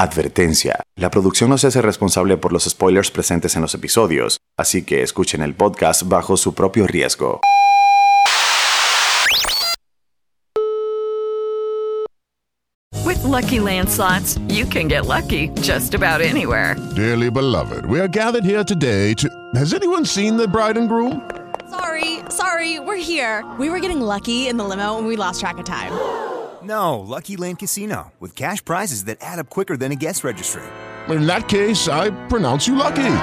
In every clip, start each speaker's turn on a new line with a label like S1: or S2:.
S1: Advertencia. La producción no se hace responsable por los spoilers presentes en los episodios, así que escuchen el podcast bajo su propio riesgo.
S2: With Lucky Land slots, you can get lucky just about anywhere.
S3: Dearly beloved, we are gathered here today to. Has anyone seen the bride and groom?
S4: Sorry, sorry, we're here. We were getting lucky in the limo and we lost track of time.
S5: No, Lucky Land Casino, with cash prizes that add up quicker than a guest registry.
S3: In that case, I pronounce you lucky.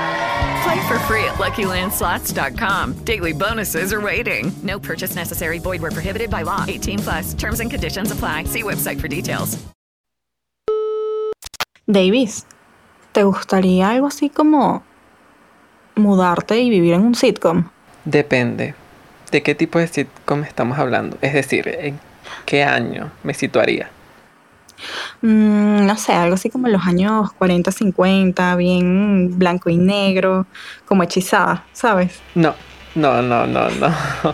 S2: Play for free at LuckyLandSlots.com. Daily bonuses are waiting. No purchase necessary. Void were prohibited by law. 18 plus. Terms and conditions apply. See website for details.
S6: Davis, ¿te gustaría algo así como mudarte y vivir en un sitcom?
S7: Depende. ¿De qué tipo de sitcom estamos hablando? Es decir, ¿en qué año me situaría?
S6: Mm, no sé, algo así como en los años 40, 50, bien blanco y negro, como hechizada, ¿sabes?
S7: No, no, no, no, no.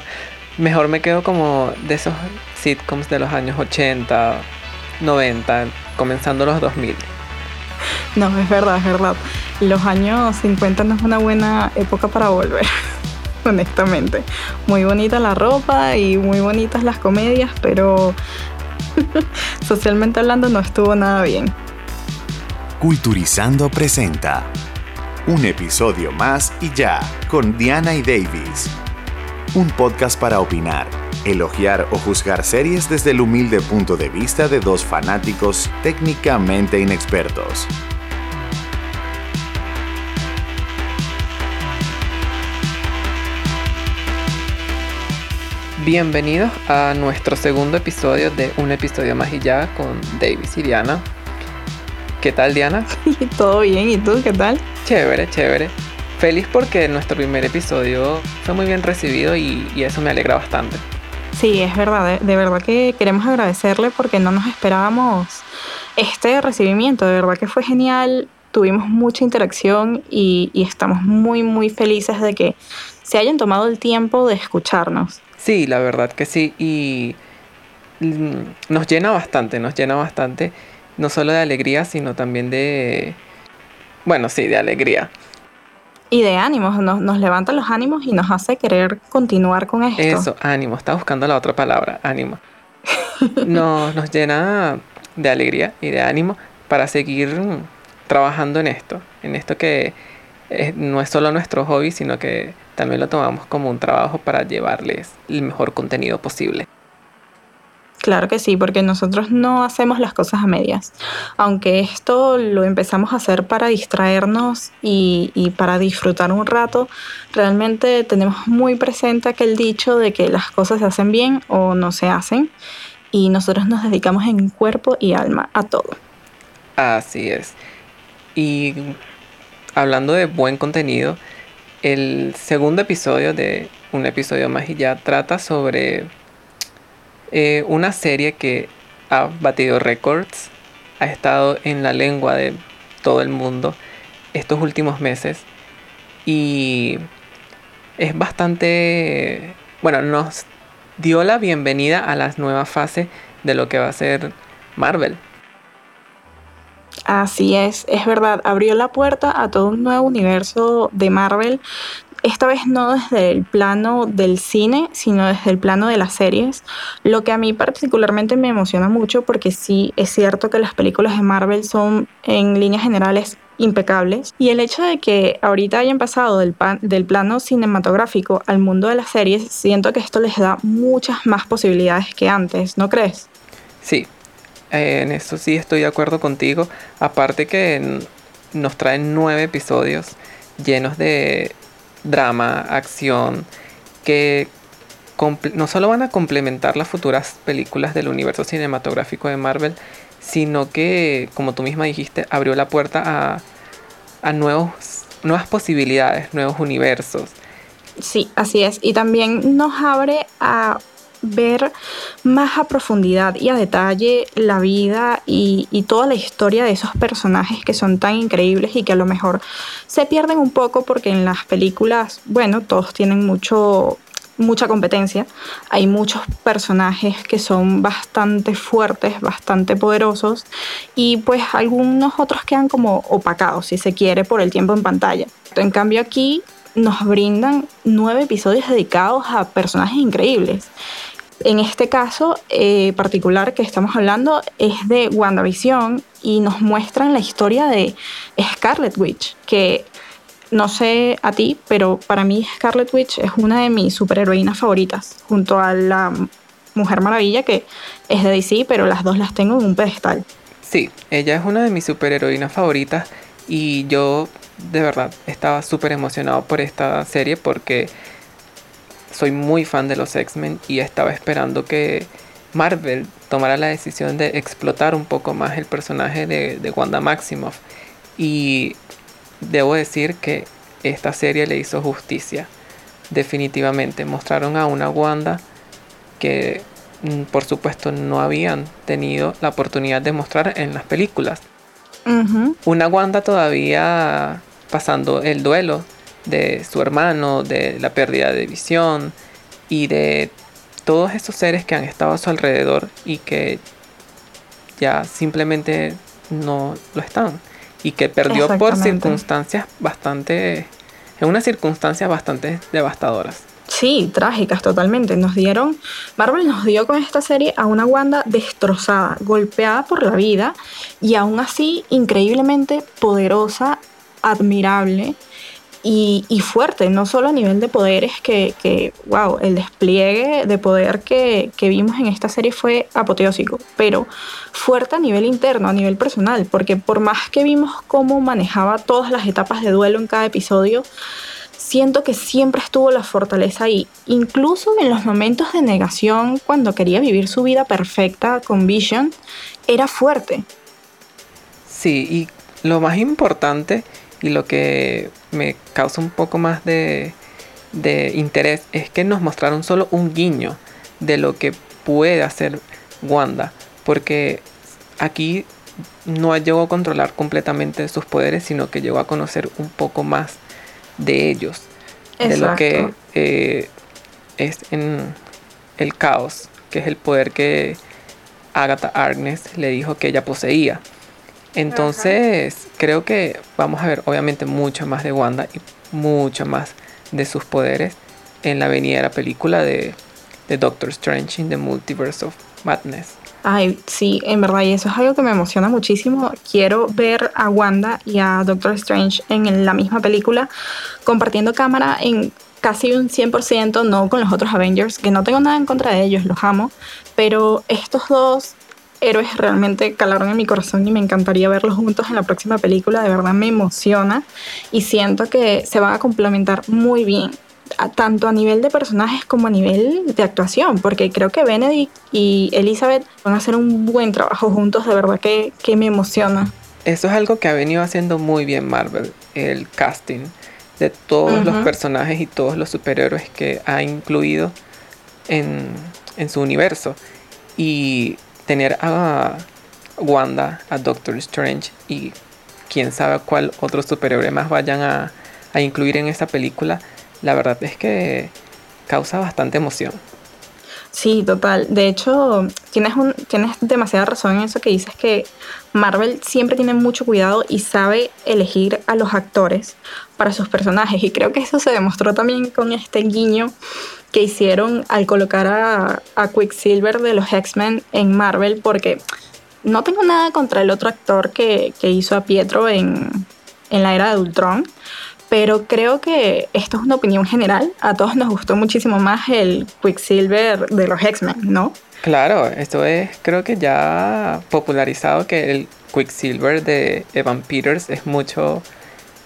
S7: Mejor me quedo como de esos sitcoms de los años 80, 90, comenzando los 2000.
S6: No, es verdad, es verdad. Los años 50 no es una buena época para volver, honestamente. Muy bonita la ropa y muy bonitas las comedias, pero socialmente hablando no estuvo nada bien.
S1: Culturizando presenta un episodio más y ya con Diana y Davis. Un podcast para opinar, elogiar o juzgar series desde el humilde punto de vista de dos fanáticos técnicamente inexpertos.
S7: Bienvenidos a nuestro segundo episodio de Un episodio más y ya con Davis y Diana. ¿Qué tal Diana?
S6: Todo bien, ¿y tú qué tal?
S7: Chévere, chévere. Feliz porque nuestro primer episodio fue muy bien recibido y, y eso me alegra bastante.
S6: Sí, es verdad, de, de verdad que queremos agradecerle porque no nos esperábamos este recibimiento, de verdad que fue genial, tuvimos mucha interacción y, y estamos muy, muy felices de que se hayan tomado el tiempo de escucharnos.
S7: Sí, la verdad que sí. Y nos llena bastante, nos llena bastante. No solo de alegría, sino también de... Bueno, sí, de alegría.
S6: Y de ánimos, nos, nos levanta los ánimos y nos hace querer continuar con esto.
S7: Eso, ánimo. Está buscando la otra palabra, ánimo. Nos, nos llena de alegría y de ánimo para seguir trabajando en esto. En esto que eh, no es solo nuestro hobby, sino que también lo tomamos como un trabajo para llevarles el mejor contenido posible.
S6: Claro que sí, porque nosotros no hacemos las cosas a medias. Aunque esto lo empezamos a hacer para distraernos y, y, para disfrutar un rato, realmente tenemos muy presente aquel dicho de que las cosas se hacen bien o no se hacen. Y nosotros nos dedicamos en cuerpo y alma a todo.
S7: Así es. Y hablando de buen contenido, el segundo episodio de Un episodio más y ya trata sobre eh, una serie que ha batido récords, ha estado en la lengua de todo el mundo estos últimos meses y es bastante, bueno, nos dio la bienvenida a la nueva fase de lo que va a ser Marvel.
S6: Así es, es verdad, abrió la puerta a todo un nuevo universo de Marvel, esta vez no desde el plano del cine, sino desde el plano de las series, lo que a mí particularmente me emociona mucho porque sí es cierto que las películas de Marvel son en líneas generales impecables y el hecho de que ahorita hayan pasado del, del plano cinematográfico al mundo de las series, siento que esto les da muchas más posibilidades que antes, ¿no crees?
S7: Sí, en eso sí estoy de acuerdo contigo. Aparte que nos traen nueve episodios llenos de drama, acción, que no solo van a complementar las futuras películas del universo cinematográfico de Marvel, sino que, como tú misma dijiste, abrió la puerta a, a nuevos, nuevas posibilidades, nuevos universos.
S6: Sí, así es. Y también nos abre a ver más a profundidad y a detalle la vida y, toda la historia de esos personajes que son tan increíbles y que a lo mejor se pierden un poco porque en las películas, bueno, todos tienen mucho mucha competencia, hay muchos personajes que son bastante fuertes, bastante poderosos y pues algunos otros quedan como opacados, si se quiere, por el tiempo en pantalla. En cambio aquí nos brindan nueve episodios dedicados a personajes increíbles. En este caso eh, particular que estamos hablando es de WandaVision y nos muestran la historia de Scarlet Witch, que no sé a ti, pero para mí Scarlet Witch es una de mis superheroínas favoritas, junto a la Mujer Maravilla, que es de DC, pero las dos las tengo en un pedestal.
S7: Sí, ella es una de mis superheroínas favoritas y yo de verdad estaba súper emocionado por esta serie porque soy muy fan de los X-Men y estaba esperando que Marvel tomara la decisión de explotar un poco más el personaje de, de Wanda Maximoff. Y debo decir que esta serie le hizo justicia. Definitivamente mostraron a una Wanda que mm, por supuesto no habían tenido la oportunidad de mostrar en las películas. Una Wanda todavía pasando el duelo de su hermano, de la pérdida de visión y de todos esos seres que han estado a su alrededor y que ya simplemente no lo están y que perdió por circunstancias bastante, en unas circunstancias bastante devastadoras.
S6: Sí, trágicas totalmente. Nos dieron, Marvel nos dio con esta serie a una Wanda destrozada, golpeada por la vida y aún así increíblemente poderosa, admirable y, fuerte, no solo a nivel de poderes, que, wow, el despliegue de poder que, vimos en esta serie fue apoteósico, pero fuerte a nivel interno, a nivel personal, porque por más que vimos cómo manejaba todas las etapas de duelo en cada episodio, siento que siempre estuvo la fortaleza ahí, incluso en los momentos de negación, cuando quería vivir su vida perfecta con Vision, era fuerte.
S7: Sí, y lo más importante y lo que me causa un poco más de, interés es que nos mostraron solo un guiño de lo que puede hacer Wanda. Porque aquí no llegó a controlar completamente sus poderes, sino que llegó a conocer un poco más de ellos. De lo que eh, es en el caos, que es el poder que Agatha Agnes le dijo que ella poseía. Entonces, creo que vamos a ver obviamente mucho más de Wanda y mucho más de sus poderes en la venidera película de, de Doctor Strange in the Multiverse of Madness.
S6: Ay, sí, en verdad, y eso es algo que me emociona muchísimo. Quiero ver a Wanda y a Doctor Strange en la misma película, compartiendo cámara en casi un 100%, no con los otros Avengers, que no tengo nada en contra de ellos, los amo, pero estos dos héroes realmente calaron en mi corazón y me encantaría verlos juntos en la próxima película. De verdad me emociona y siento que se van a complementar muy bien, tanto a nivel de personajes como a nivel de actuación, porque creo que Benedict y Elizabeth van a hacer un buen trabajo juntos, de verdad que, que me emociona.
S7: Eso es algo que ha venido haciendo muy bien Marvel, el casting de todos los personajes y todos los superhéroes que ha incluido en, en su universo. Y tener a Wanda, a Doctor Strange y quién sabe cuál otro superhéroe más vayan a, incluir en esta película, la verdad es que causa bastante emoción.
S6: Sí, total. De hecho, tienes, un, tienes demasiada razón en eso que dices que Marvel siempre tiene mucho cuidado y sabe elegir a los actores para sus personajes. Y creo que eso se demostró también con este guiño que hicieron al colocar a, Quicksilver de los X-Men en Marvel, porque no tengo nada contra el otro actor que, hizo a Pietro en, en la era de Ultron, pero creo que esto es una opinión general. A todos nos gustó muchísimo más el Quicksilver de los X-Men, ¿no?
S7: Claro, esto es creo que ya popularizado que el Quicksilver de Evan Peters es mucho,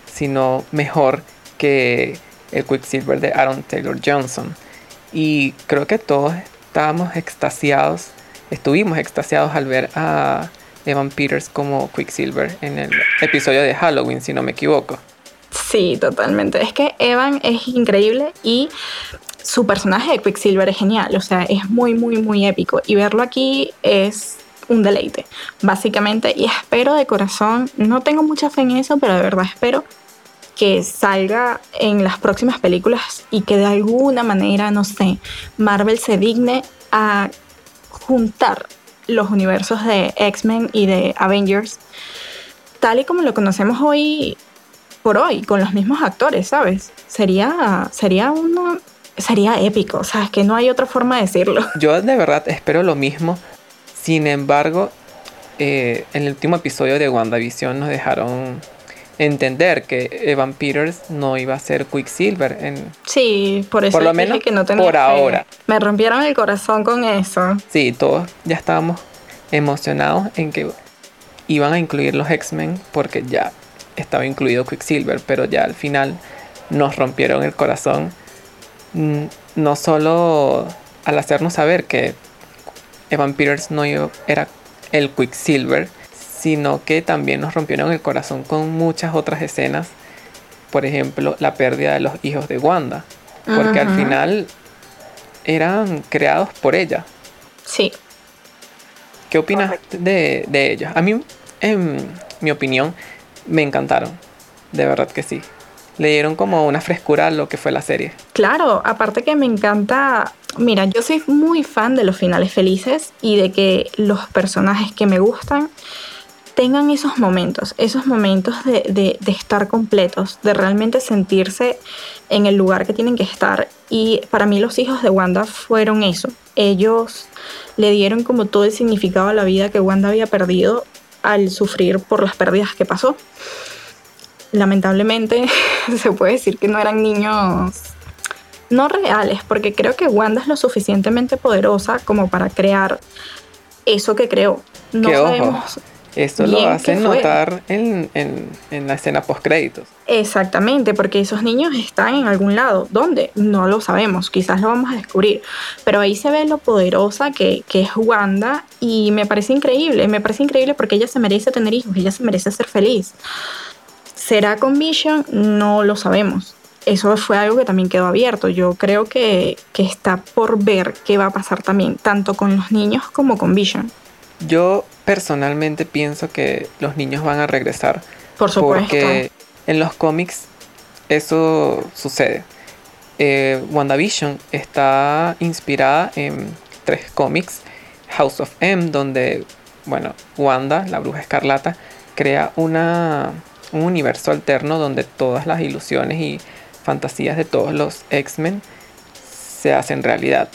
S7: sino mejor que el Quicksilver de Aaron Taylor Johnson. Y creo que todos estábamos extasiados, estuvimos extasiados al ver a Evan Peters como Quicksilver en el episodio de Halloween, si no me equivoco.
S6: Sí, totalmente. Es que Evan es increíble y su personaje de Quicksilver es genial. O sea, es muy, muy, muy épico. Y verlo aquí es un deleite, básicamente. Y espero de corazón, no tengo mucha fe en eso, pero de verdad espero que salga en las próximas películas y que de alguna manera, no sé, Marvel se digne a juntar los universos de X-Men y de Avengers tal y como lo conocemos hoy por hoy, con los mismos actores, ¿sabes? Sería, sería uno, sería épico, ¿sabes? Que no hay otra forma de decirlo.
S7: Yo de verdad espero lo mismo. Sin embargo, eh, en el último episodio de WandaVision nos dejaron entender que Evan Peters no iba a ser Quicksilver. En,
S6: sí, por eso
S7: por lo menos
S6: que no tenía
S7: por ahora.
S6: Me rompieron el corazón con eso.
S7: Sí, todos ya estábamos emocionados en que iban a incluir los X-Men porque ya estaba incluido Quicksilver, pero ya al final nos rompieron el corazón. Mm, no solo al hacernos saber que Evan Peters no era el Quicksilver, sino que también nos rompieron el corazón con muchas otras escenas. Por ejemplo, la pérdida de los hijos de Wanda. Porque al final eran creados por ella.
S6: Sí.
S7: ¿Qué opinas de, de, ellos? A mí, en mi opinión, me encantaron. De verdad que sí. Le dieron como una frescura a lo que fue la serie.
S6: Claro, aparte que me encanta. Mira, yo soy muy fan de los finales felices y de que los personajes que me gustan tengan esos momentos, esos momentos de, estar completos, de realmente sentirse en el lugar que tienen que estar. Y para mí los hijos de Wanda fueron eso. Ellos le dieron como todo el significado a la vida que Wanda había perdido al sufrir por las pérdidas que pasó. Lamentablemente se puede decir que no eran niños no reales, porque creo que Wanda es lo suficientemente poderosa como para crear eso que creó. No sabemos.
S7: Esto lo hacen notar en, la escena post créditos.
S6: Exactamente, porque esos niños están en algún lado. ¿Dónde? No lo sabemos, quizás lo vamos a descubrir. Pero ahí se ve lo poderosa que, que es Wanda y me parece increíble, me parece increíble porque ella se merece tener hijos, ella se merece ser feliz. ¿Será con Vision? No lo sabemos. Eso fue algo que también quedó abierto. Yo creo que, que está por ver qué va a pasar también, tanto con los niños como con Vision.
S7: Yo personalmente pienso que los niños van a regresar.
S6: Por supuesto.
S7: Porque en los cómics eso sucede. Eh, WandaVision está inspirada en tres cómics. House of M, donde, bueno, Wanda, la bruja escarlata, crea una, un universo alterno donde todas las ilusiones y fantasías de todos los X-Men se hacen realidad.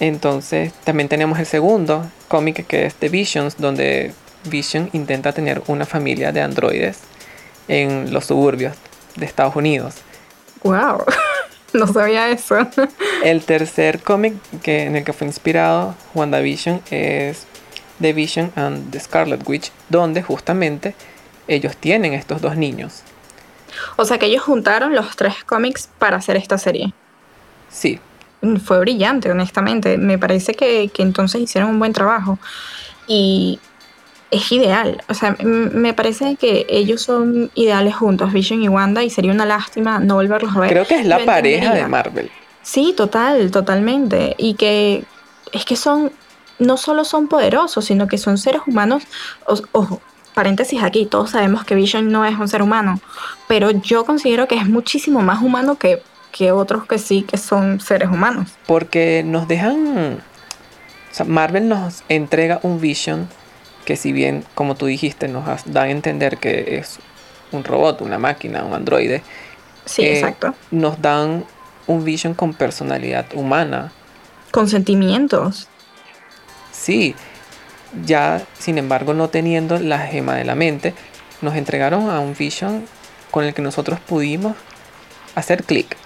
S7: Entonces también tenemos el segundo cómic que es The Visions, donde Vision intenta tener una familia de androides en los suburbios de Estados Unidos.
S6: ¡Wow! No sabía eso.
S7: El tercer cómic que, en el que fue inspirado WandaVision es The Vision and the Scarlet Witch, donde justamente ellos tienen estos dos niños.
S6: O sea que ellos juntaron los tres cómics para hacer esta serie.
S7: Sí,
S6: fue brillante, honestamente. Me parece que, entonces hicieron un buen trabajo. Y es ideal. O sea, me parece que ellos son ideales juntos, Vision y Wanda, y sería una lástima no volverlos a ver.
S7: Creo que es la pareja de Marvel.
S6: Sí, total, totalmente. Y que es que son, no solo son poderosos, sino que son seres humanos. Ojo, paréntesis aquí, todos sabemos que Vision no es un ser humano, pero yo considero que es muchísimo más humano que que otros que sí que son seres humanos.
S7: Porque nos dejan, Marvel nos entrega un Vision que si bien, como tú dijiste, nos da a entender que es un robot, una máquina, un androide.
S6: Sí, eh, exacto.
S7: Nos dan un Vision con personalidad humana.
S6: Con sentimientos.
S7: Sí, ya sin embargo no teniendo la gema de la mente, nos entregaron a un Vision con el que nosotros pudimos hacer clic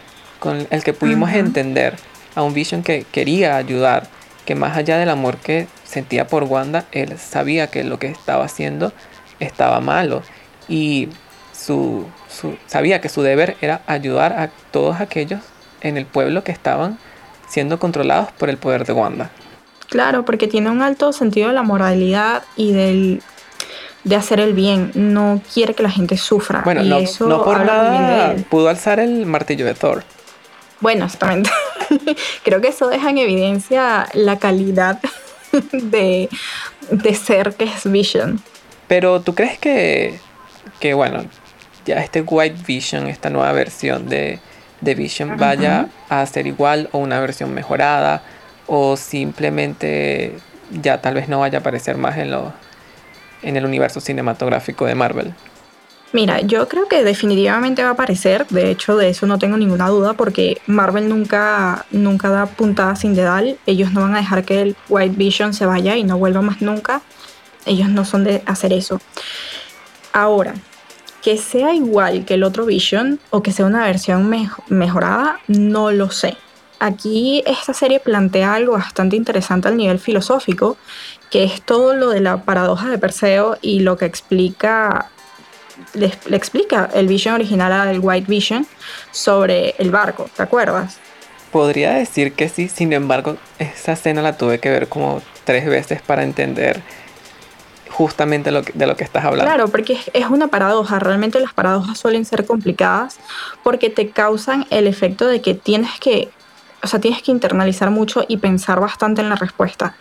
S7: con el que pudimos entender a un Vision que quería ayudar, que más allá del amor que sentía por Wanda, él sabía que lo que estaba haciendo estaba malo y su, sabía que su deber era ayudar a todos aquellos en el pueblo que estaban siendo controlados por el poder de Wanda.
S6: Claro, porque tiene un alto sentido de la moralidad y del de hacer el bien, no quiere que la gente sufra.
S7: Bueno,
S6: y
S7: no,
S6: eso
S7: no por nada pudo alzar el martillo de Thor.
S6: Bueno, exactamente. Creo que eso deja en evidencia la calidad de, de ser que es Vision.
S7: Pero tú crees que, que bueno, ya este White Vision, esta nueva versión de, de Vision, vaya a ser igual o una versión mejorada o simplemente ya tal vez no vaya a aparecer más en, lo, en el universo cinematográfico de Marvel?
S6: Mira, yo creo que definitivamente va a aparecer, de hecho de eso no tengo ninguna duda porque Marvel nunca, nunca da puntada sin dedal, ellos no van a dejar que el White Vision se vaya y no vuelva más nunca, ellos no son de hacer eso. Ahora, que sea igual que el otro Vision o que sea una versión mejo- mejorada, no lo sé. Aquí esta serie plantea algo bastante interesante al nivel filosófico, que es todo lo de la paradoja de Perseo y lo que explica le, le explica el Vision original al White Vision sobre el barco, ¿te acuerdas?
S7: Podría decir que sí, sin embargo, esa escena la tuve que ver como tres veces para entender justamente lo que- de lo que estás hablando.
S6: Claro, porque es, es una paradoja. Realmente las paradojas suelen ser complicadas porque te causan el efecto de que tienes que, o sea, tienes que internalizar mucho y pensar bastante en la respuesta.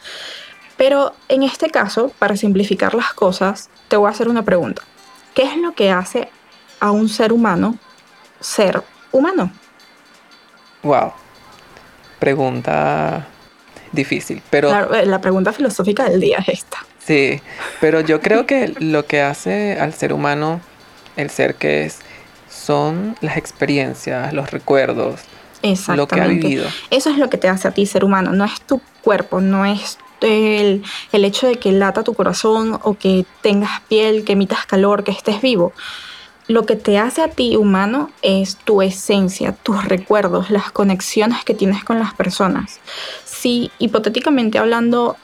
S6: Pero en este caso, para simplificar las cosas, te voy a hacer una pregunta. ¿Qué es lo que hace a un ser humano ser humano?
S7: Wow. Pregunta difícil, pero
S6: eh, la pregunta filosófica del día es esta.
S7: sí, pero yo creo que lo que hace al ser humano el ser que es son las experiencias, los recuerdos, lo que ha vivido.
S6: Eso es lo que te hace a ti ser humano, no es tu cuerpo, no es el, hecho de que lata tu corazón o que tengas piel, que emitas calor, que estés vivo. Lo que te hace a ti humano es tu esencia, tus recuerdos, las conexiones que tienes con las personas. Si hipotéticamente hablando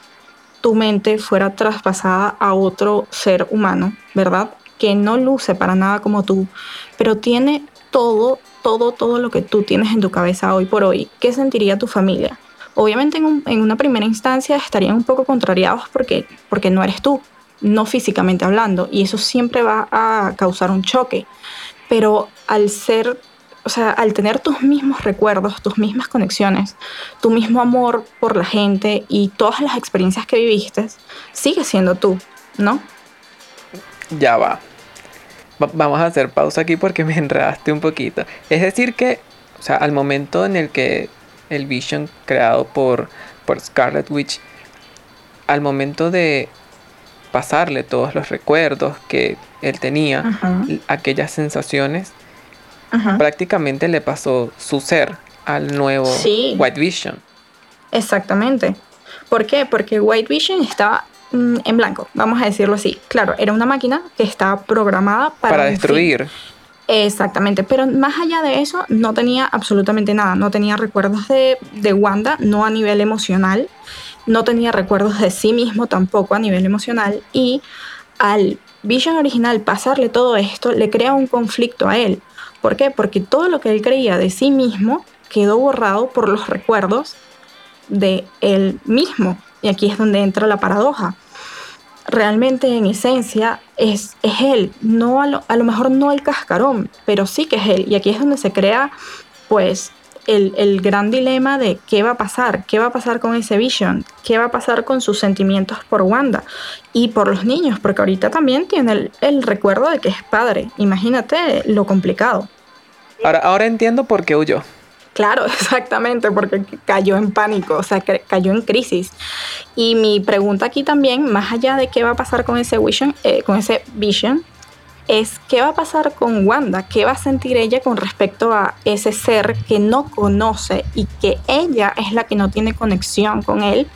S6: tu mente fuera traspasada a otro ser humano, ¿verdad? Que no luce para nada como tú, pero tiene todo, todo, todo lo que tú tienes en tu cabeza hoy por hoy. ¿Qué sentiría tu familia? Obviamente en, un- en una primera instancia estarían un poco contrariados porque, porque no eres tú, no físicamente hablando, y eso siempre va a causar un choque. Pero al ser, o sea, al tener tus mismos recuerdos, tus mismas conexiones, tu mismo amor por la gente y todas las experiencias que viviste, sigues siendo tú, ¿no?
S7: Ya va. Va- Vamos a hacer pausa aquí porque me enredaste un poquito. Es decir que, o sea, al momento en el que el Vision creado por, por Scarlet Witch, al momento de pasarle todos los recuerdos que él tenía,
S6: Ajá.
S7: aquellas sensaciones,
S6: Ajá.
S7: prácticamente le pasó su ser al nuevo
S6: Sí.
S7: White Vision.
S6: Exactamente. ¿Por qué? Porque White Vision estaba mm, en blanco, vamos a decirlo así. Claro, era una máquina que estaba programada para, fin. Exactamente, pero más allá de eso no tenía absolutamente nada, no tenía recuerdos de, de Wanda, no a nivel emocional, no tenía recuerdos de sí mismo tampoco a nivel emocional y al Vision original pasarle todo esto le crea un conflicto a él. ¿Por qué? Porque todo lo que él creía de sí mismo quedó borrado por los recuerdos de él mismo. Y aquí es donde entra la paradoja realmente en esencia es, es él, no a lo, a lo mejor no el cascarón, pero sí que es él. Y aquí es donde se crea pues el, el gran dilema de qué va a pasar, qué va a pasar con ese Vision, qué va a pasar con sus sentimientos por Wanda y por los niños, porque ahorita también tiene el, recuerdo de que es padre. Imagínate lo complicado.
S7: Ahora, ahora entiendo por qué huyó.
S6: Claro, exactamente, porque cayó en pánico, o sea, cayó en crisis. Y mi pregunta aquí también, más allá de qué va a pasar con ese Vision, eh, con ese Vision, es qué va a pasar con Wanda, qué va a sentir ella con respecto a ese ser que no conoce y que ella es la que no tiene conexión con él,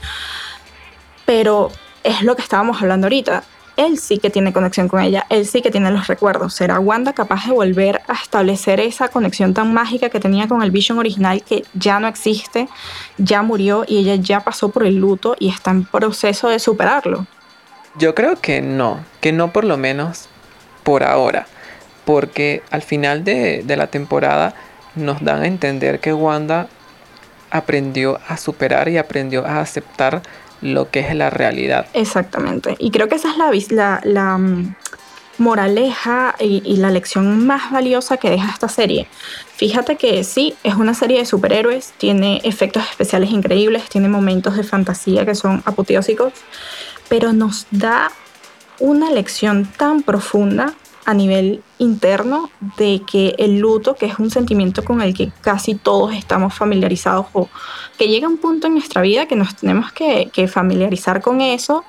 S6: pero es lo que estábamos hablando ahorita. Él sí que tiene conexión con ella, él sí que tiene los recuerdos. ¿Será Wanda capaz de volver a establecer esa conexión tan mágica que tenía con el Vision original que ya no existe, ya murió y ella ya pasó por el luto y está en proceso de superarlo?
S7: Yo creo que no, que no por lo menos por ahora, porque al final de, de la temporada nos dan a entender que Wanda aprendió a superar y aprendió a aceptar lo que es la realidad.
S6: Exactamente. Y creo que esa es la, la, la mm, moraleja y, y, la lección más valiosa que deja esta serie. Fíjate que sí, es una serie de superhéroes, tiene efectos especiales increíbles, tiene momentos de fantasía que son apoteósicos, pero nos da una lección tan profunda a nivel interno de que el luto, que es un sentimiento con el que casi todos estamos familiarizados o que llega un punto en nuestra vida que nos tenemos que, que familiarizar con eso,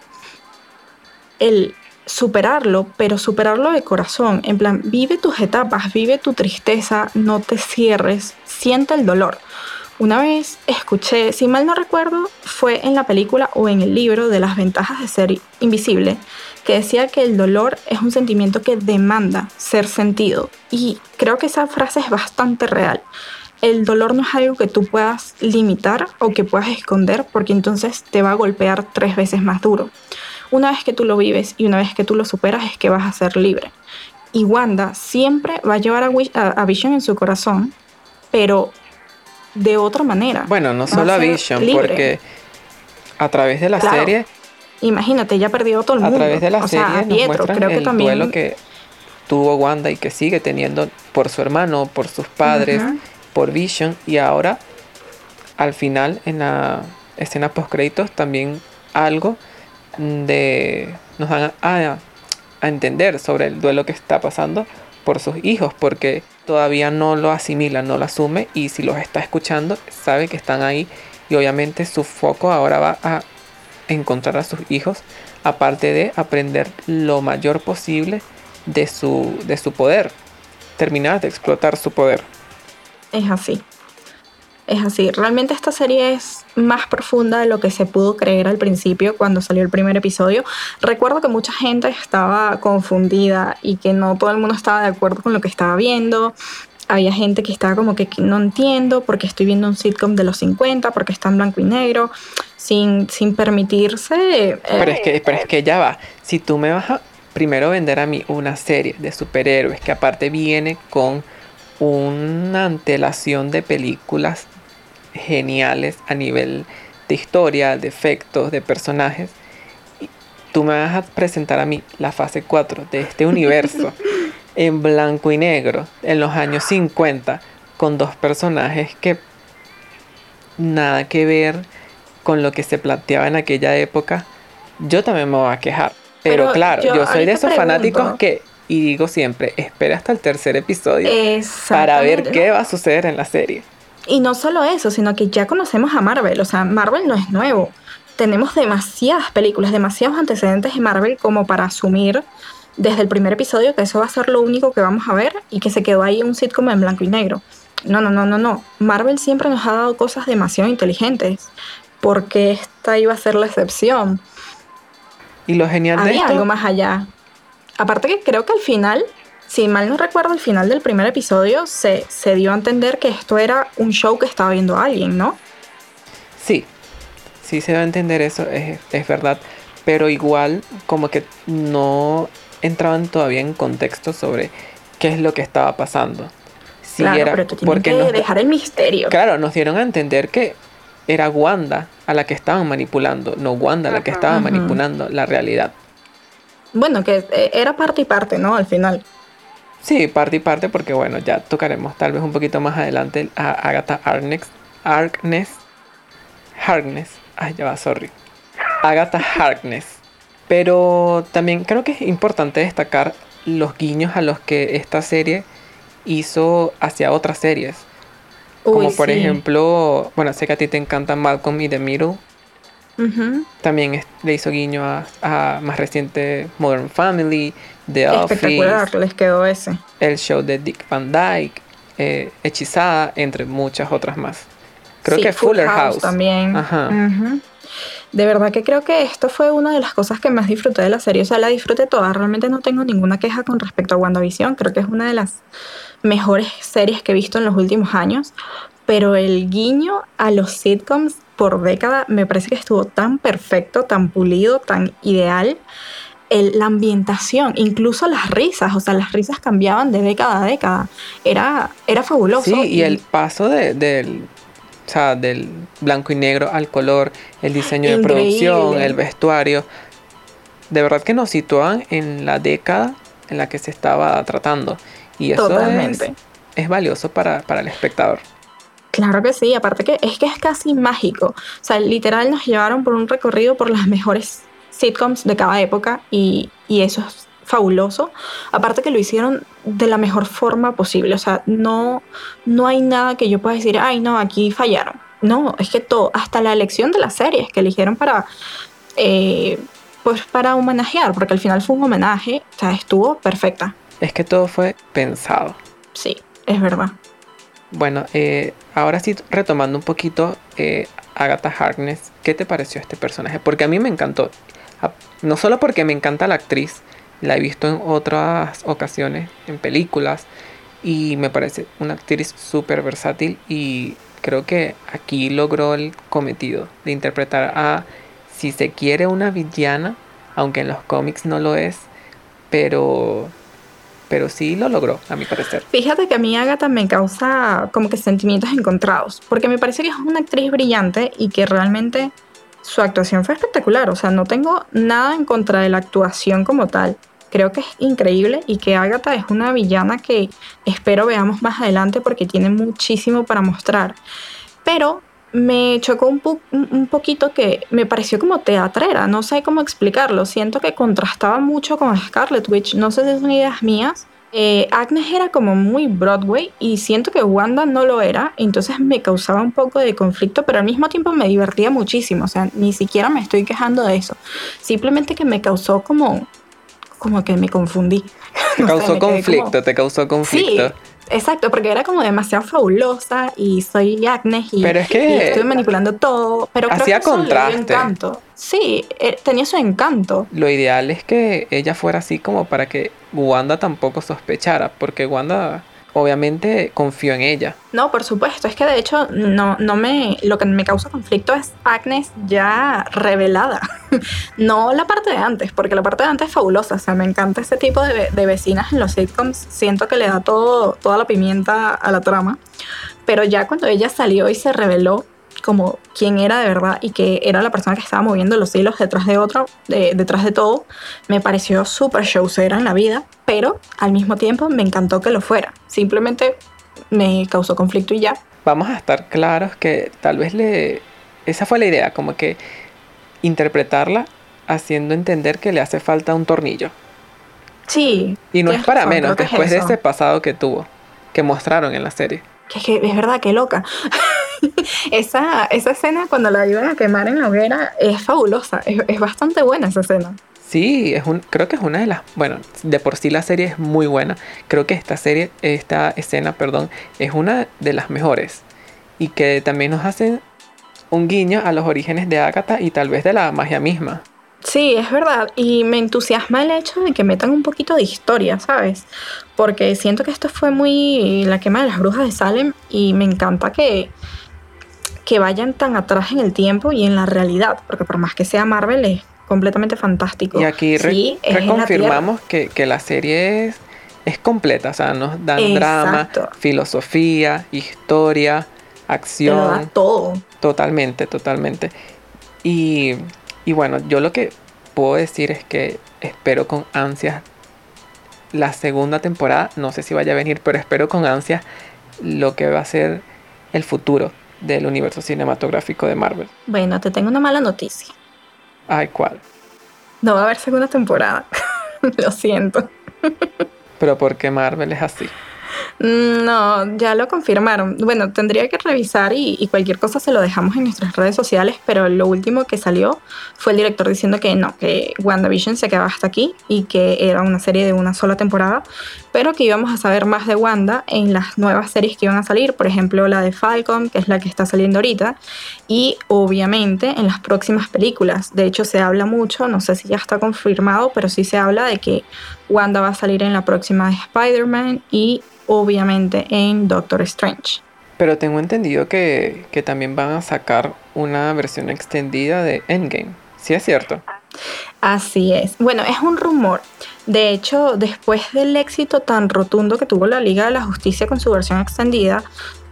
S6: el superarlo, pero superarlo de corazón, en plan, vive tus etapas, vive tu tristeza, no te cierres, siente el dolor. Una vez escuché, si mal no recuerdo, fue en la película o en el libro de las ventajas de ser invisible, que decía que el dolor es un sentimiento que demanda ser sentido. Y creo que esa frase es bastante real. El dolor no es algo que tú puedas limitar o que puedas esconder porque entonces te va a golpear tres veces más duro. Una vez que tú lo vives y una vez que tú lo superas es que vas a ser libre. Y Wanda siempre va a llevar a, Vision en su corazón, pero de otra manera.
S7: Bueno, no solo a, Vision, porque a través de la serie.
S6: Imagínate, ya perdió todo el mundo.
S7: A través de la serie nos creo el que también... duelo que tuvo Wanda y que sigue teniendo por su hermano, por sus padres, por Vision y ahora al final en la escena post créditos también algo de nos dan a, a entender sobre el duelo que está pasando por sus hijos porque todavía no lo asimila, no lo asume y si los está escuchando sabe que están ahí y obviamente su foco ahora va a encontrar a sus hijos aparte de aprender lo mayor posible de su, de su poder, terminar de explotar su poder.
S6: Es así. Es así, realmente esta serie es más profunda de lo que se pudo creer al principio cuando salió el primer episodio. Recuerdo que mucha gente estaba confundida y que no todo el mundo estaba de acuerdo con lo que estaba viendo. Había gente que estaba como que no entiendo porque estoy viendo un sitcom de los 50, porque está en blanco y negro, sin, sin permitirse...
S7: Eh, pero, es que, pero es que ya va, si tú me vas a primero vender a mí una serie de superhéroes que aparte viene con una antelación de películas geniales a nivel de historia, de efectos, de personajes. Tú me vas a presentar a mí la fase 4 de este universo en blanco y negro en los años 50 con dos personajes que nada que ver con lo que se planteaba en aquella época, yo también me voy a quejar. Pero, claro, yo, soy de esos fanáticos que, y digo siempre, espera hasta el tercer episodio para ver qué va a suceder en la serie.
S6: Y no solo eso, sino que ya conocemos a Marvel, o sea, Marvel no es nuevo. Tenemos demasiadas películas, demasiados antecedentes de Marvel como para asumir desde el primer episodio que eso va a ser lo único que vamos a ver y que se quedó ahí un sitcom en blanco y negro. No, no, no, no, no. Marvel siempre nos ha dado cosas demasiado inteligentes. Porque esta iba a ser la excepción.
S7: Y lo genial de esto...
S6: algo más allá. Aparte que creo que al final si mal no recuerdo, al final del primer episodio se, se dio a entender que esto era un show que estaba viendo alguien, ¿no?
S7: Sí, sí se dio a entender eso, es, verdad. Pero igual como que no entraban todavía en contexto sobre qué es lo que estaba pasando.
S6: Claro, era, pero tú porque que dejar el misterio.
S7: Claro, nos dieron a entender que era Wanda a la que estaban manipulando, no Wanda a la que estaba manipulando la realidad.
S6: Bueno, que eh, era parte y parte, ¿no? Al final.
S7: Sí, parte y parte, porque bueno, ya tocaremos tal vez un poquito más adelante a Agatha Harkness. Harkness. Harkness. Ay, ya va, sorry. Agatha Harkness. Pero también creo que es importante destacar los guiños a los que esta serie hizo hacia otras series. Como por ejemplo, bueno, sé que a ti te encantan Malcolm y The Middle. También le hizo guiño a, más reciente Modern Family, The
S6: Espectacular, les quedó ese.
S7: El show de Dick Van Dyke, eh, Hechizada, entre muchas otras más. Creo que Fuller House,
S6: también. De verdad que creo que esto fue una de las cosas que más disfruté de la serie. O sea, la disfruté toda. Realmente no tengo ninguna queja con respecto a WandaVision. Creo que es una de las mejores series que he visto en los últimos años. Pero el guiño a los sitcoms por década me parece que estuvo tan perfecto, tan pulido, tan ideal. la ambientación, incluso las risas, o sea, las risas cambiaban de década a década. Era, era fabuloso.
S7: Sí, y, el paso de, del o sea, del blanco y negro al color, el diseño de producción, el vestuario. De verdad que nos situaban en la década en la que se estaba tratando. Y eso es, es valioso para, para el espectador.
S6: Claro que sí, aparte que es que es casi mágico. O sea, literal nos llevaron por un recorrido por las mejores sitcoms de cada época y, y eso es fabuloso. Aparte que lo hicieron de la mejor forma posible. O sea, no, no hay nada que yo pueda decir, ay, no, aquí fallaron. No, es que todo, hasta la elección de las series que eligieron para, eh, pues para homenajear, porque al final fue un homenaje, o sea, estuvo perfecta.
S7: Es que todo fue pensado.
S6: Sí, es verdad.
S7: Bueno, eh, ahora sí, retomando un poquito eh, Agatha Harkness, ¿qué te pareció este personaje? Porque a mí me encantó. No solo porque me encanta la actriz, la he visto en otras ocasiones, en películas, y me parece una actriz súper versátil y creo que aquí logró el cometido de interpretar a, si se quiere, una villana, aunque en los cómics no lo es, pero, pero sí lo logró, a mi parecer.
S6: Fíjate que a mí Agatha me causa como que sentimientos encontrados, porque me parece que es una actriz brillante y que realmente su actuación fue espectacular. O sea, no tengo nada en contra de la actuación como tal. Creo que es increíble y que Agatha es una villana que espero veamos más adelante porque tiene muchísimo para mostrar. Pero me chocó un, po- un- poquito que me pareció como teatrera, no sé cómo explicarlo. Siento que contrastaba mucho con Scarlet Witch, no sé si son ideas mías. Eh, Agnes era como muy Broadway y siento que Wanda no lo era, entonces me causaba un poco de conflicto, pero al mismo tiempo me divertía muchísimo, o sea, ni siquiera me estoy quejando de eso, simplemente que me causó como, como que me confundí.
S7: Te causó conflicto,
S6: como-
S7: te causó
S6: Sí,
S7: conflicto.
S6: exacto, porque era como demasiado fabulosa y soy Agnes y,
S7: Pero es que
S6: y estuve manipulando todo, pero creo
S7: hacía
S6: que le dio
S7: contraste.
S6: encanto. Sí, eh, tenía su encanto.
S7: Lo ideal es que ella fuera así como para que Wanda tampoco sospechara, porque Wanda obviamente confió en ella.
S6: No, por supuesto, es que de hecho no, no me, lo que me causa conflicto es Agnes ya revelada, no la parte de antes, porque la parte de antes es fabulosa, o sea, me encanta ese tipo de, de vecinas en los sitcoms, siento que le da todo, toda la pimienta a la trama, pero ya cuando ella salió y se reveló como quién era de verdad y que era la persona que estaba moviendo los hilos detrás de otro, de- detrás de todo, me pareció súper showcera en la vida, pero al mismo tiempo me encantó que lo fuera. Simplemente me causó conflicto y ya.
S7: Vamos a estar claros que tal vez le... Esa fue la idea, como que interpretarla haciendo entender que le hace falta un tornillo.
S6: Sí.
S7: Y no es para
S6: razón,
S7: menos,
S6: es
S7: después de ese pasado que tuvo, que mostraron en la serie.
S6: Que es, que verdad, qué loca. esa, esa escena cuando la iban a quemar en la hoguera es fabulosa. Es, es bastante buena esa escena.
S7: Sí, es un, creo que es una de las, bueno, de por sí la serie es muy buena. Creo que esta serie, esta escena, perdón, es una de las mejores y que también nos hacen un guiño a los orígenes de Agatha y tal vez de la magia misma.
S6: Sí, es verdad. Y me entusiasma el hecho de que metan un poquito de historia, ¿sabes? Porque siento que esto fue muy la quema de las brujas de Salem y me encanta que, que vayan tan atrás en el tiempo y en la realidad. Porque por más que sea Marvel, es completamente fantástico.
S7: Y aquí re-
S6: Sí, es en la
S7: reconfirmamos que, que la serie es, es completa, o sea, nos dan drama, filosofía, historia, acción.
S6: todo.
S7: Totalmente, totalmente. Y, y bueno, yo lo que puedo decir es que espero con ansias la segunda temporada. No sé si vaya a venir, pero espero con ansias lo que va a ser el futuro del universo cinematográfico de Marvel.
S6: Bueno, te tengo una mala noticia.
S7: Ay, ¿cuál?
S6: No va a haber segunda temporada. lo siento.
S7: Pero porque Marvel es así.
S6: Mm, No, ya lo confirmaron. Bueno, tendría que revisar y, cualquier cosa se lo dejamos en nuestras redes sociales, pero lo último que salió fue el director diciendo que no, que WandaVision se quedaba hasta aquí y que era una serie de una sola temporada, pero que íbamos a saber más de Wanda en las nuevas series que iban a salir, por ejemplo la de Falcon, que es la que está saliendo ahorita, y obviamente en las próximas películas. De hecho, se habla mucho, no sé si ya está confirmado, pero sí se habla de que Wanda va a salir en la próxima de Spider-Man y obviamente en Doctor Strange.
S7: Pero tengo entendido que, que también van a sacar una versión extendida de Endgame. ¿Sí es cierto?
S6: Así es. Bueno, es un rumor. De hecho, después del éxito tan rotundo que tuvo la Liga de la Justicia con su versión extendida,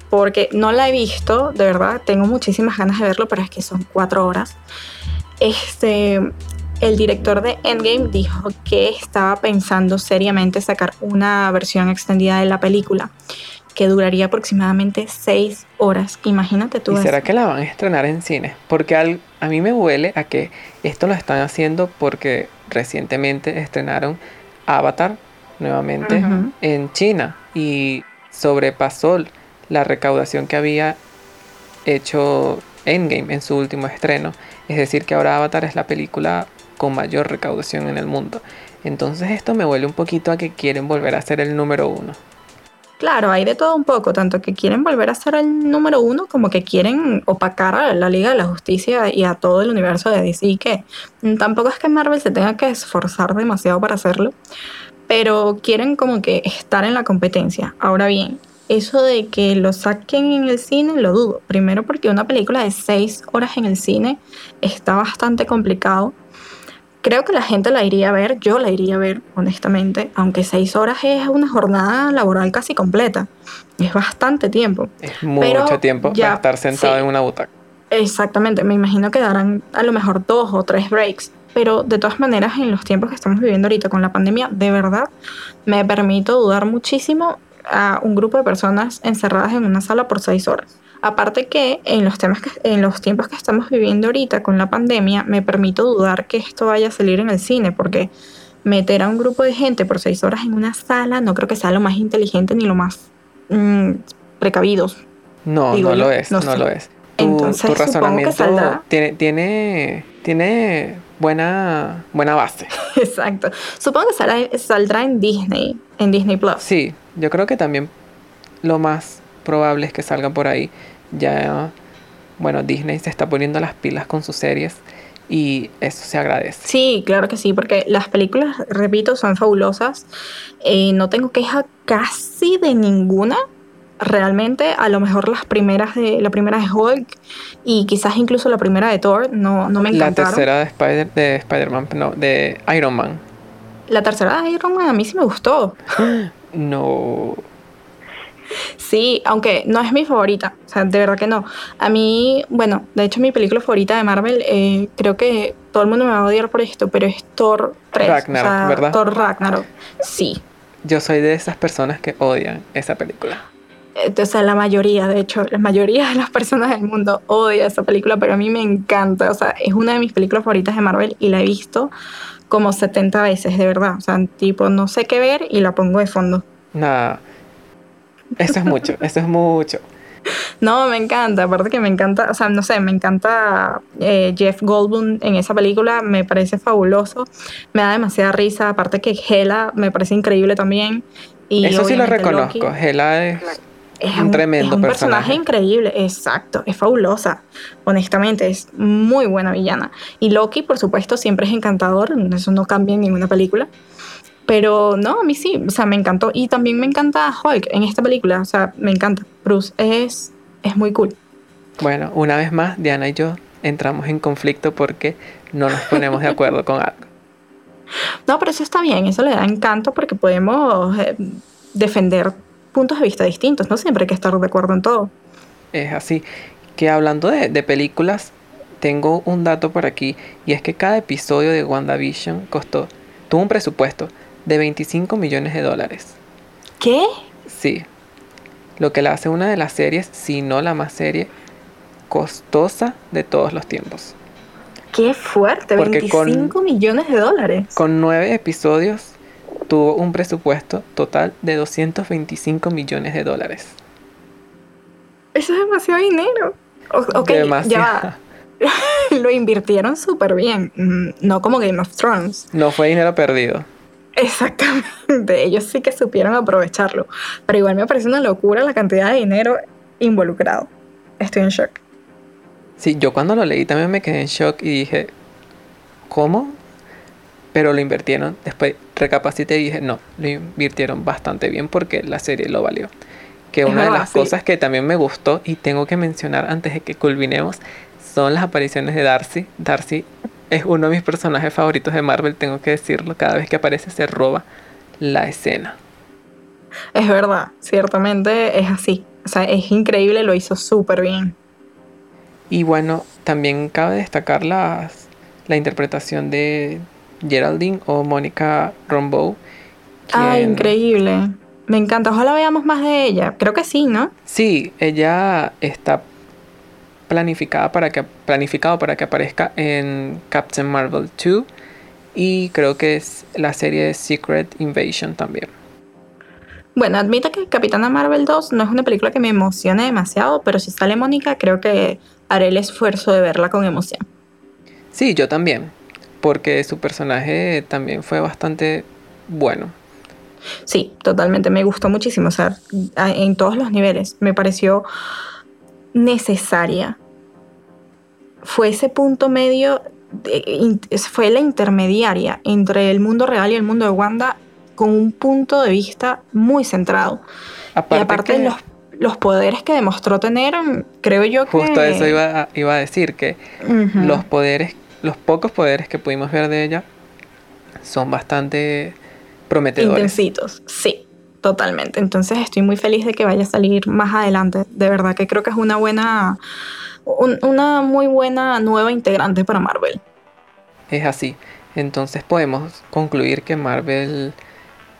S6: porque no la he visto, de verdad, tengo muchísimas ganas de verlo, pero es que son cuatro horas. Este, el director de Endgame dijo que estaba pensando seriamente sacar una versión extendida de la película que duraría aproximadamente seis horas. Imagínate tú.
S7: ¿Y
S6: eso.
S7: será que la van a estrenar en cine? Porque al- a mí me huele a que esto lo están haciendo porque recientemente estrenaron Avatar nuevamente en China y sobrepasó la recaudación que había hecho Endgame en su último estreno. Es decir, que ahora Avatar es la película con mayor recaudación en el mundo. Entonces esto me huele un poquito a que quieren volver a ser el número uno.
S6: Claro, hay de todo un poco, tanto que quieren volver a ser el número uno como que quieren opacar a la Liga de la Justicia y a todo el universo de DC, que mm, tampoco es que Marvel se tenga que esforzar demasiado para hacerlo, pero quieren como que estar en la competencia. Ahora bien, eso de que lo saquen en el cine lo dudo. Primero porque una película de seis horas en el cine está bastante complicado. Creo que la gente la iría a ver, yo la iría a ver, honestamente, aunque seis horas es una jornada laboral casi completa. Es bastante tiempo.
S7: Es mucho
S6: Pero
S7: tiempo
S6: ya,
S7: para estar sentado
S6: sí.
S7: en una butaca.
S6: Exactamente, me imagino que darán a lo mejor dos o tres breaks, pero de todas maneras en los tiempos que estamos viviendo ahorita con la pandemia, de verdad me permito dudar muchísimo a un grupo de personas encerradas en una sala por seis horas. Aparte que en los, temas que, en los tiempos que estamos viviendo ahorita con la pandemia, me permito dudar que esto vaya a salir en el cine, porque meter a un grupo de gente por seis horas en una sala no creo que sea lo más inteligente ni lo más mm, precavidos.
S7: No,
S6: Digo
S7: no lo es,
S6: no
S7: no,
S6: sé.
S7: lo es. Tu,
S6: Entonces,
S7: tu
S6: supongo que
S7: razonamiento
S6: saldrá.
S7: tiene, tiene, tiene buena, buena base.
S6: Exacto. Supongo que saldrá, saldrá en Disney, en Disney Plus.
S7: Sí, yo creo que también lo más probable es que salga por ahí. Ya, bueno, Disney se está poniendo las pilas con sus series y eso se agradece.
S6: Sí, claro que sí, porque las películas, repito, son fabulosas. Eh, no tengo queja casi de ninguna. Realmente, a lo mejor las primeras de la primera de Hulk y quizás incluso la primera de Thor no, no me
S7: La
S6: encantaron.
S7: tercera de Spider de Spider-Man, no, de Iron Man.
S6: La tercera de Iron Man a mí sí me gustó.
S7: No.
S6: Sí, aunque no es mi favorita, o sea, de verdad que no. A mí, bueno, de hecho mi película favorita de Marvel, eh, creo que todo el mundo me va a odiar por esto, pero es Thor 3.
S7: Ragnarok,
S6: o sea,
S7: ¿verdad?
S6: Thor Ragnarok. Sí.
S7: Yo soy de esas personas que odian esa película.
S6: Eh, O sea, la mayoría, de hecho, la mayoría de las personas del mundo odia esa película, pero a mí me encanta. O sea, es una de mis películas favoritas de Marvel y la he visto como 70 veces, de verdad. O sea, tipo, no sé qué ver y la pongo de fondo.
S7: Nada. Eso es mucho, eso es mucho.
S6: No, me encanta, aparte que me encanta, o sea, no sé, me encanta eh, Jeff Goldblum en esa película, me parece fabuloso, me da demasiada risa, aparte que Hela me parece increíble también. Y
S7: eso sí lo reconozco.
S6: Loki
S7: Hela es
S6: es
S7: un tremendo
S6: es un
S7: personaje.
S6: personaje increíble, exacto, es fabulosa, honestamente, es muy buena villana. Y Loki, por supuesto, siempre es encantador, eso no cambia en ninguna película. Pero no, a mí sí, o sea, me encantó. Y también me encanta Hulk en esta película, o sea, me encanta. Bruce es, es muy cool.
S7: Bueno, una vez más, Diana y yo entramos en conflicto porque no nos ponemos de acuerdo con algo.
S6: No, pero eso está bien, eso le da encanto porque podemos eh, defender puntos de vista distintos, no siempre hay que estar de acuerdo en todo.
S7: Es así. Que hablando de, de películas, tengo un dato por aquí y es que cada episodio de WandaVision costó, tuvo un presupuesto de 25 millones de dólares.
S6: ¿Qué?
S7: Sí. Lo que la hace una de las series, si no la más serie, costosa de todos los tiempos.
S6: Qué fuerte,
S7: Porque con-
S6: 25 millones de dólares.
S7: Con nueve episodios, tuvo un presupuesto total de 225 millones de dólares.
S6: Eso es demasiado dinero. O- ok,
S7: Demasiado.
S6: ya. Lo invirtieron súper bien, mm, no como Game of Thrones.
S7: No fue dinero perdido.
S6: Exactamente, ellos sí que supieron aprovecharlo. Pero igual me parece una locura la cantidad de dinero involucrado. Estoy en shock.
S7: Sí, yo cuando lo leí también me quedé en shock y dije, ¿cómo? Pero lo invirtieron. Después recapacité y dije, no, lo invirtieron bastante bien porque la serie lo valió. Que
S6: Es
S7: una de las
S6: sí.
S7: cosas que también me gustó y tengo que mencionar antes de que culminemos son las apariciones de Darcy. Darcy es uno de mis personajes favoritos de Marvel, tengo que decirlo. Cada vez que aparece se roba la escena.
S6: Es verdad, ciertamente es así. O sea, es increíble, lo hizo súper bien.
S7: Y bueno, también cabe destacar la interpretación de Geraldine o Mónica Rombo.
S6: Ah, increíble. Me encanta. Ojalá veamos más de ella. Creo que sí, ¿no?
S7: Sí, ella está planificada para que, planificado para que aparezca en Captain Marvel 2 y creo que es la serie de Secret Invasion también.
S6: Bueno, admito que Capitana Marvel 2 no es una película que me emocione demasiado, pero si sale Mónica creo que haré el esfuerzo de verla con emoción.
S7: Sí, yo también, porque su personaje también fue bastante bueno.
S6: Sí, totalmente, me gustó muchísimo, o sea, en todos los niveles, me pareció necesaria. Fue ese punto medio, fue la intermediaria entre el mundo real y el mundo de Wanda con un punto de vista muy centrado. y aparte de los, los, poderes que demostró tener, creo yo
S7: que... Justo eso iba a, iba a decir, que los poderes, los pocos poderes que pudimos ver de ella son bastante prometedores.
S6: Intensitos, sí, totalmente. Entonces estoy muy feliz de que vaya a salir más adelante. De verdad que creo que es una buena, una muy buena nueva integrante para Marvel.
S7: Es así. Entonces podemos concluir que Marvel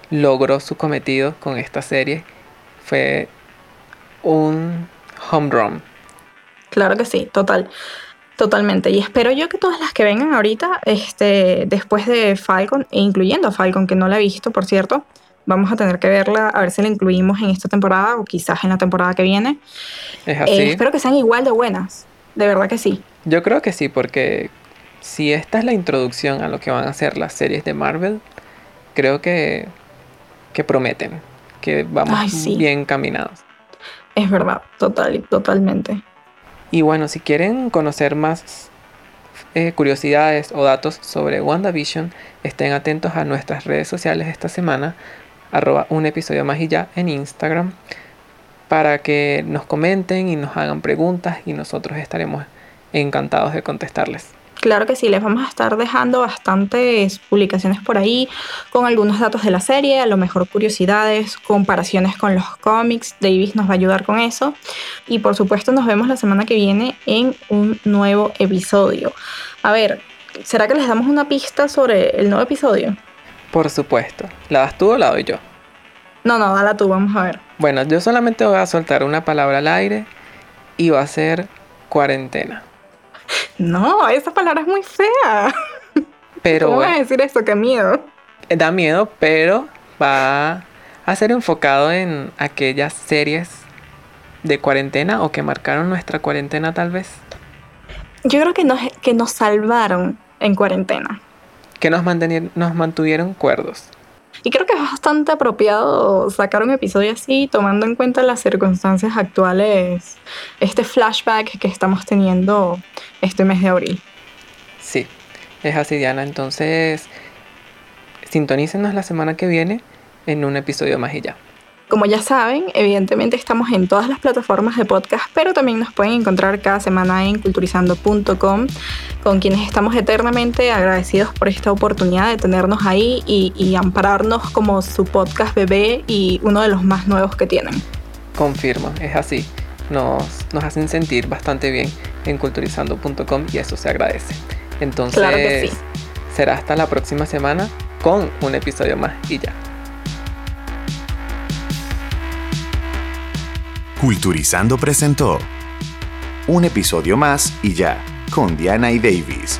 S7: logró su cometido con esta serie. Fue un home run.
S6: Claro que sí, total. Totalmente. Y espero yo que todas las que vengan ahorita, este, después de Falcon, e incluyendo a Falcon, que no la he visto, por cierto, vamos a tener que verla, a ver si la incluimos en esta temporada o quizás en la temporada que viene.
S7: Es así.
S6: Eh, espero que sean igual de buenas. De verdad que sí.
S7: Yo creo que sí, porque si esta es la introducción a lo que van a ser las series de Marvel, creo que, que prometen, que vamos bien caminados.
S6: Es verdad, total, totalmente.
S7: Y bueno, si quieren conocer más eh, curiosidades o datos sobre WandaVision, estén atentos a nuestras redes sociales esta semana, arroba un episodio más y ya en Instagram, para que nos comenten y nos hagan preguntas y nosotros estaremos encantados de contestarles.
S6: Claro que sí, les vamos a estar dejando bastantes publicaciones por ahí con algunos datos de la serie, a lo mejor curiosidades, comparaciones con los cómics. Davis nos va a ayudar con eso. Y por supuesto nos vemos la semana que viene en un nuevo episodio. A ver, ¿será que les damos una pista sobre el nuevo episodio?
S7: Por supuesto. ¿La das tú o la doy yo?
S6: No, no, dala tú, vamos a ver.
S7: Bueno, yo solamente voy a soltar una palabra al aire y va a ser cuarentena.
S6: No, esa palabra es muy fea.
S7: Pero
S6: ¿Cómo vas a decir eso? Qué miedo.
S7: Eh, da miedo, pero va a ser enfocado en aquellas series de cuarentena o que marcaron nuestra cuarentena tal vez.
S6: Yo creo que nos, que nos salvaron en cuarentena.
S7: Que nos, nos mantuvieron cuerdos.
S6: Y creo que es bastante apropiado sacar un episodio así, tomando en cuenta las circunstancias actuales, este flashback que estamos teniendo este mes de abril.
S7: Sí, es así, Diana. Entonces, sintonícenos la semana que viene en un episodio más y ya.
S6: Como ya saben, evidentemente estamos en todas las plataformas de podcast, pero también nos pueden encontrar cada semana en culturizando.com, con quienes estamos eternamente agradecidos por esta oportunidad de tenernos ahí y, ampararnos como su podcast bebé y uno de los más nuevos que tienen.
S7: Confirmo, es así. Nos, nos hacen sentir bastante bien en culturizando.com y eso se agradece. Entonces, será hasta la próxima semana con un episodio más y ya.
S1: Culturizando presentó un episodio más y ya, con Diana y Davis.